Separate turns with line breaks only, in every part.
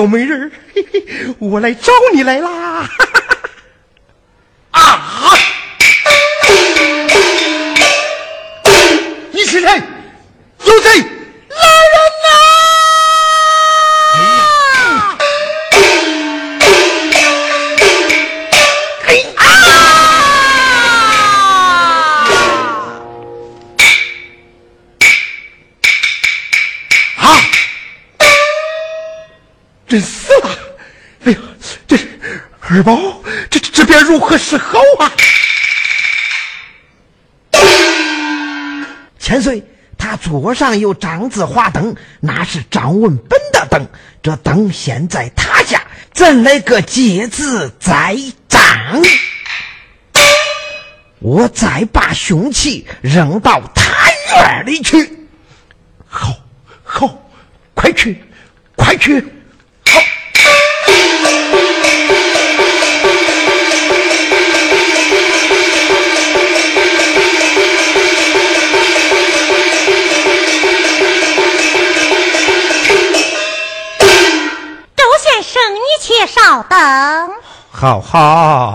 小美人儿，我来找你来啦！
啊！
桌上有张字花灯，那是张文本的灯。这灯现在他下，怎来个借字栽赃？我再把凶器扔到他院里去。
好，好，快去，快去！
且稍等，
好好。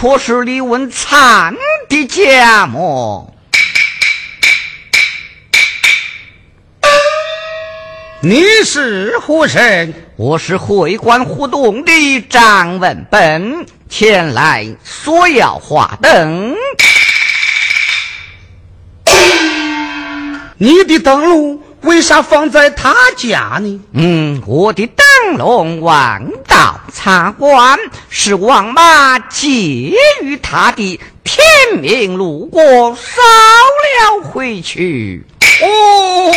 可是李文灿的家么？
你是何人？
我是会馆互动的张文本，前来索要花灯。
你的灯笼为啥放在他家呢？
嗯，我的灯笼王道茶馆，是王妈借于他的天命路过，烧了回去。
哦，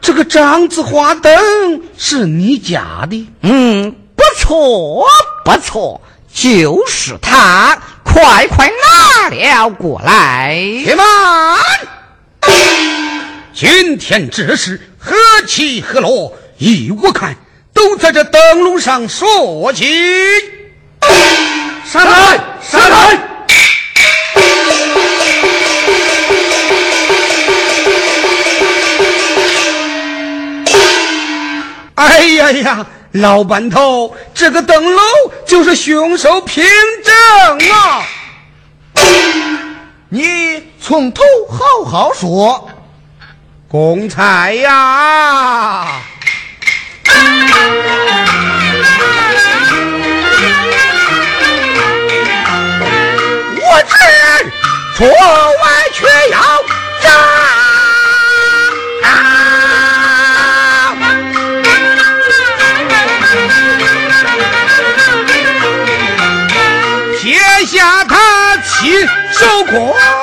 这个张子花灯是你家的？
嗯，不错，不错，就是他，快快拿了过来。
且慢，今天这事何起何落？依我看，都在这灯笼上说起。
上来，上来！
哎呀呀，老板头，这个灯笼就是凶手凭证啊！
你从头好好说。
公差呀，
我知错
他亲手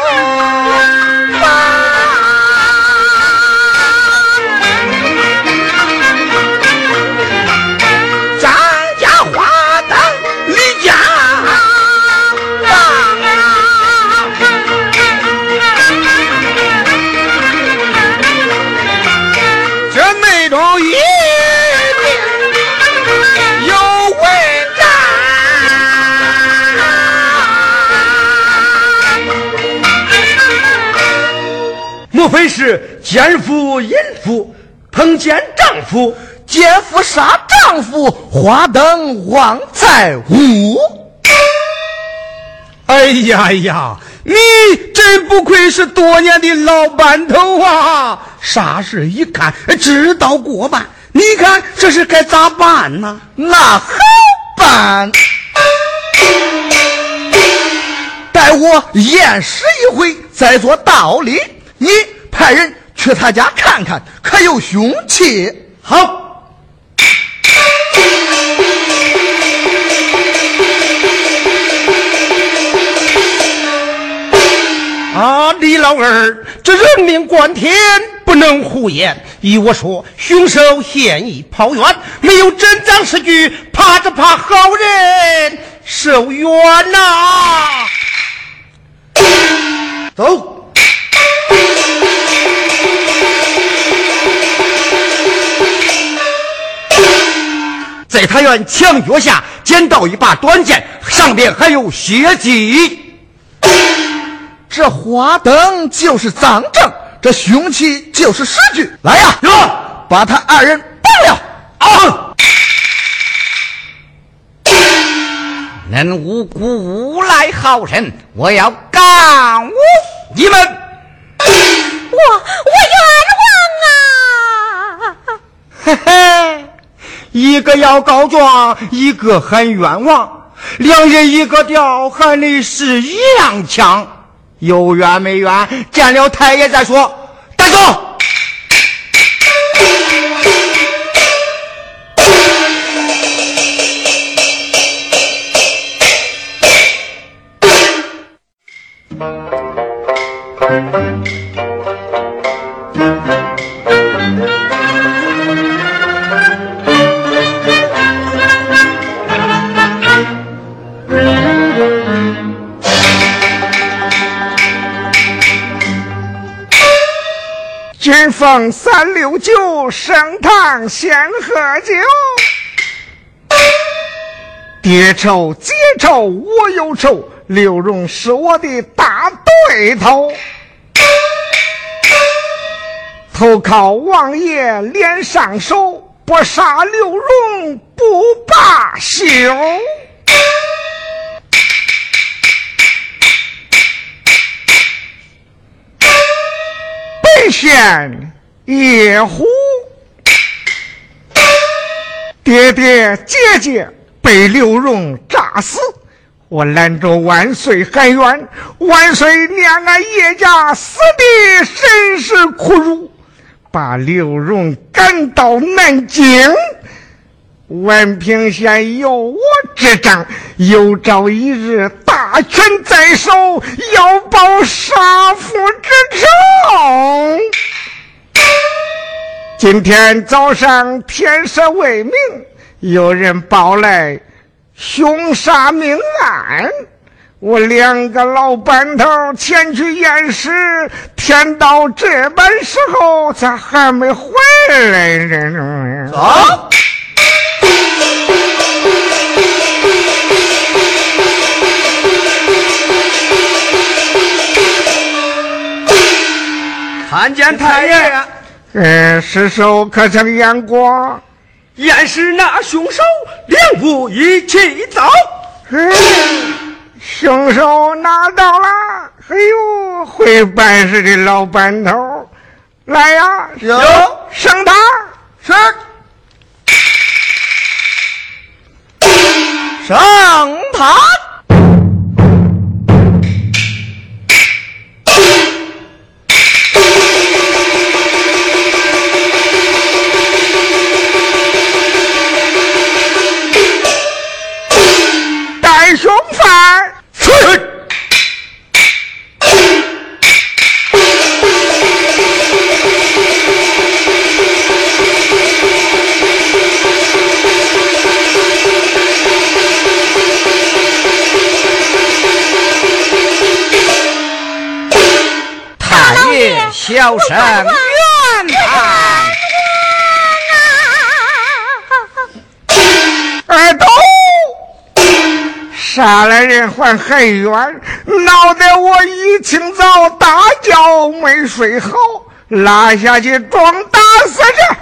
是奸夫淫妇碰见丈夫？
奸夫杀丈夫，花灯枉在屋。
哎呀呀，你真不愧是多年的老板头啊！啥事一看知道过半，你看这是该咋办呢？
那好办，待我验尸一回，再做道理。你派人去他家看看，可有凶器？
好。啊，李老二，这人命关天，不能胡言。依我说，凶手现已跑远，没有真赃实据，怕只怕好人受冤呐、走。在他院墙脚下捡到一把短剑，上面还有血迹。
这花灯就是赃证，这凶器就是尸具。来呀，
有
把他二人绑了。
啊！
恁无辜无赖好人，我要告你们！
我我冤枉啊！
嘿嘿，一个要告状，一个喊冤枉，两人一个调，喊的是一样强。有冤没冤，见了太爷再说。带走。
今逢三六九，升堂先喝酒。爹愁姐愁我又愁，刘荣是我的大对头。投靠王爷脸上手，不杀刘荣不罢休。北县野狐，爹爹姐姐被刘荣炸死，我拦着万岁喊冤，万岁念俺叶家死的甚是苦辱，把刘荣赶到南京。宛平县有我执掌，有朝一日大权在手，要报杀父之仇。今天早上天色未明，有人报来凶杀命案，我两个老班头前去验尸，天到这般时候，咋还没回来呢？
走。看见太爷，
呃，尸首可曾验过？
验尸那凶手两步一起走。
嗯，凶手拿到了。哎呦，会办事的老班头，来呀！
有
升堂。
是。上堂。
小生冤判。
二斗，杀了人还很冤，闹得我一清早大觉没睡好，拉下去装打死去。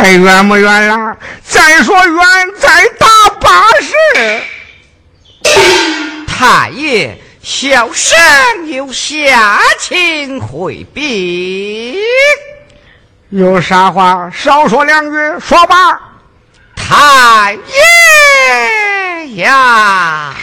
还冤不冤啦？再说冤，再打八十。
太爷，小生有下情回禀。
有啥话少说两句，说吧。
太爷呀！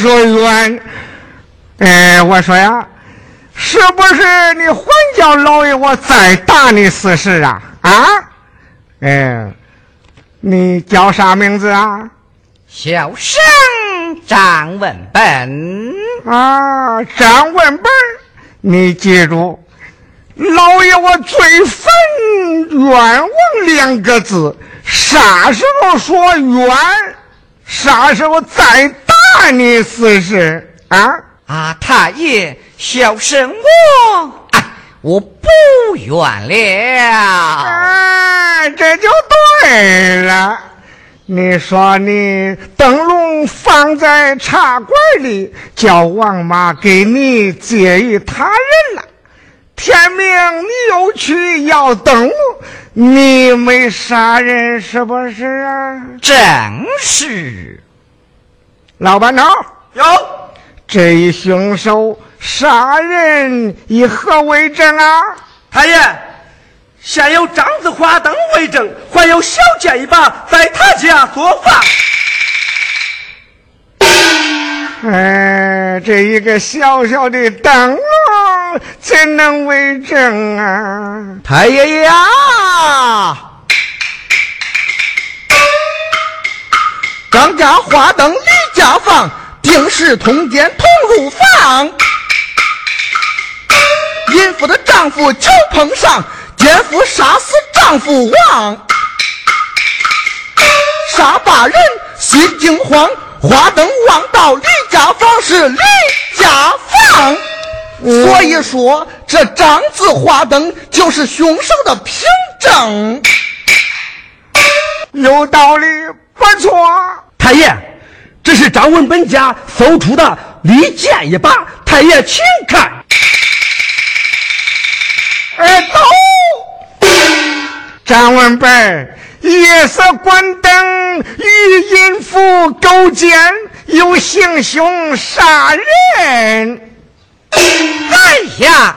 说冤？
哎，我说呀，是不是你还叫老爷我再打你四十啊？啊？哎，你叫啥名字啊？
小生张文本。
啊，张文本，你记住，老爷我最烦冤枉两个字。啥时候说冤，啥时候再打你试试啊？
啊，太爷，小生我，哎，我不冤了。
哎，这就对了。你说你灯笼放在茶馆里，叫王妈给你借与他人了。天明你又去要灯笼。你没杀人是不是啊？
正是。
老班头
有
这一凶手杀人以何为证啊？
太爷，现有张子花灯为证，还有小剑一把在他家作坊。
哎，这一个小小的灯笼怎能为证啊？
太爷爷呀，张家花灯李家房，定是通奸同入房。淫妇的丈夫求碰上，奸夫杀死丈夫亡，杀罢人心惊慌。花灯望到李家房是李家房，所以说这张字花灯就是凶手的凭证。
有道理，不错。
太爷，这是张文本家搜出的利剑一把，太爷请看。
哎，走！张文本。夜色关灯，与淫妇勾奸，又行凶杀人。
哎呀，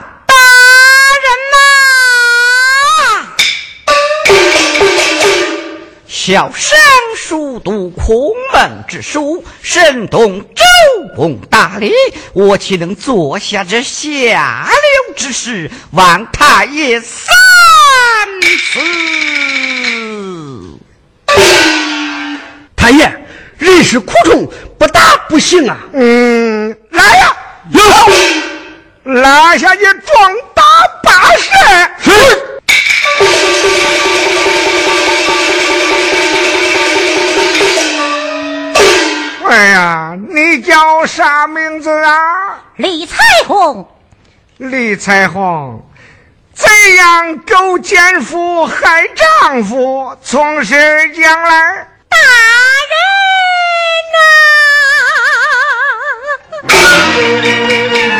呐！小生熟读孔孟之书，深懂周公大礼，我岂能坐下这下流之事？望太爷三思。
太爷，人是苦虫，不打不行啊！
嗯，来呀，
有，
拉下去
李彩虹。
李彩虹，怎样勾奸夫害丈夫？从实将来。
大人呐！